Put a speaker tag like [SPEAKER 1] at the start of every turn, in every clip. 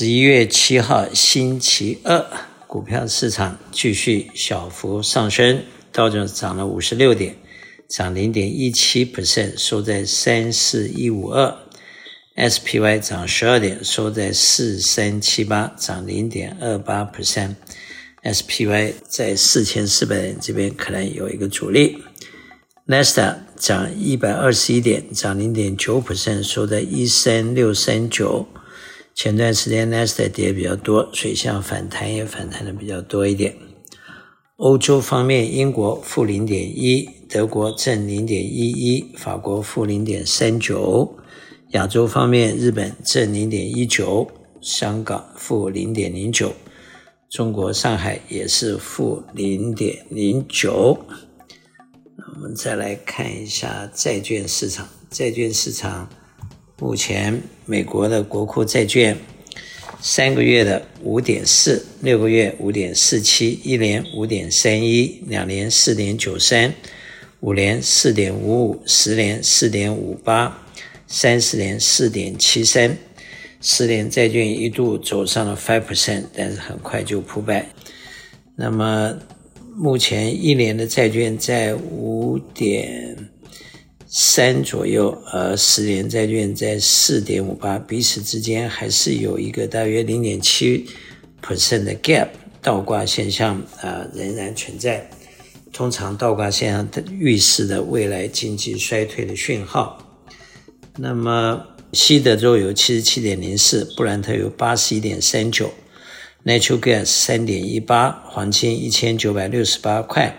[SPEAKER 1] 十一月七号星期二，股票市场继续小幅上升，道琼涨了五十六点，涨零点一七 percent，收在三四一五二；SPY 涨十二点，收在四三七八，涨零点二八 percent。SPY 在四千四百点这边可能有一个阻力。Nasdaq 涨一百二十一点，涨零点九 percent，收在一三六三九。前段时间 Nasdaq 跌比较多，所以像反弹也反弹的比较多一点。欧洲方面，英国负零点一，德国正零点一一，法国负零点三九。亚洲方面，日本正零点一九，香港负零点零九，中国上海也是负零点零九。我们再来看一下债券市场，债券市场。目前美国的国库债券，三个月的五点四，六个月五点四七，一年五点三一，两年四点九三，五年四点五五，十年四点五八，三十年四点七三。十年债券一度走上了 five percent，但是很快就扑败。那么目前一年的债券在五点。三左右，而十年债券在四点五八，彼此之间还是有一个大约零点七 percent 的 gap，倒挂现象啊、仍然存在。通常倒挂现象预示的未来经济衰退的讯号。那么西德州有七十七点零四，布兰特有八十一点三九，Natural Gas 三点一八，黄金一千九百六十八块，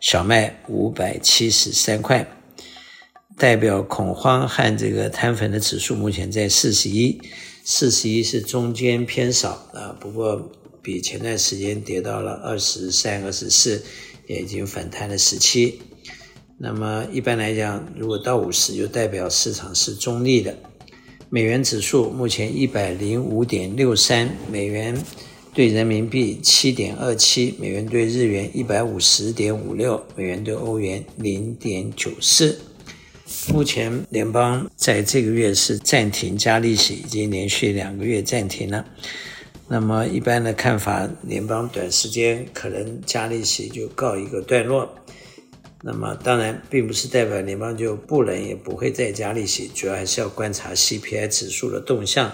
[SPEAKER 1] 小麦五百七十三块。代表恐慌和这个摊粉的指数目前在四十一，四十一是中间偏少啊，不过比前段时间跌到了二十三、二十四，也已经反弹了十七。那么一般来讲，如果到五十，就代表市场是中立的。美元指数目前一百零五点六三，美元对人民币七点二七，美元对日元一百五十点五六，美元对欧元零点九四。目前联邦在这个月是暂停加利息，已经连续两个月暂停了。那么一般的看法，联邦短时间可能加利息就告一个段落。那么当然，并不是代表联邦就不能也不会再加利息，主要还是要观察 CPI 指数的动向。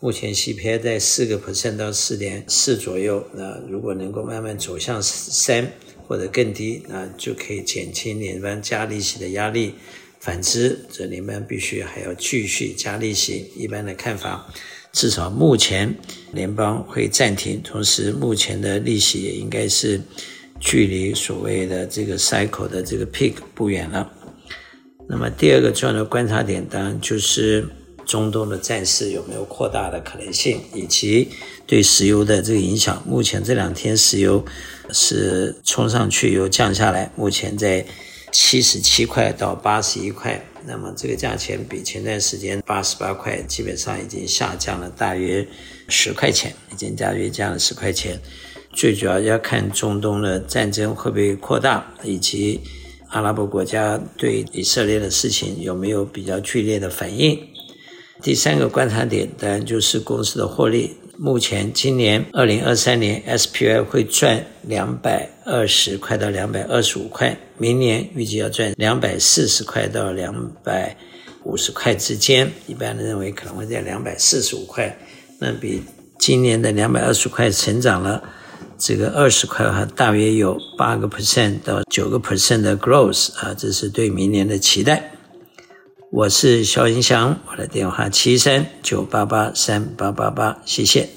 [SPEAKER 1] 目前 CPI 在四个 percent 到四点四左右，那如果能够慢慢走向三或者更低，那就可以减轻联邦加利息的压力。反之，这联邦必须还要继续加利息。一般的看法，至少目前联邦会暂停，同时目前的利息也应该是距离所谓的这个 cycle 的这个 peak 不远了。那么第二个重要的观察点，当然就是中东的战事有没有扩大的可能性，以及对石油的这个影响。目前这两天石油是冲上去又降下来，目前在。七十七块到八十一块，那么这个价钱比前段时间八十八块基本上已经下降了大约十块钱，已经大约降了十块钱。最主要要看中东的战争会不会扩大，以及阿拉伯国家对以色列的事情有没有比较剧烈的反应。第三个观察点当然就是公司的获利。目前今年二零二三年 SPY 会赚两百二十块到两百二十五块，明年预计要赚两百四十块到两百五十块之间。一般人认为可能会在两百四十五块，那比今年的两百二十块成长了这个二十块的话，大约有八个 percent 到九个 percent 的 growth 啊，这是对明年的期待。我是萧云祥，我的电话七三九八八三八八八，谢谢。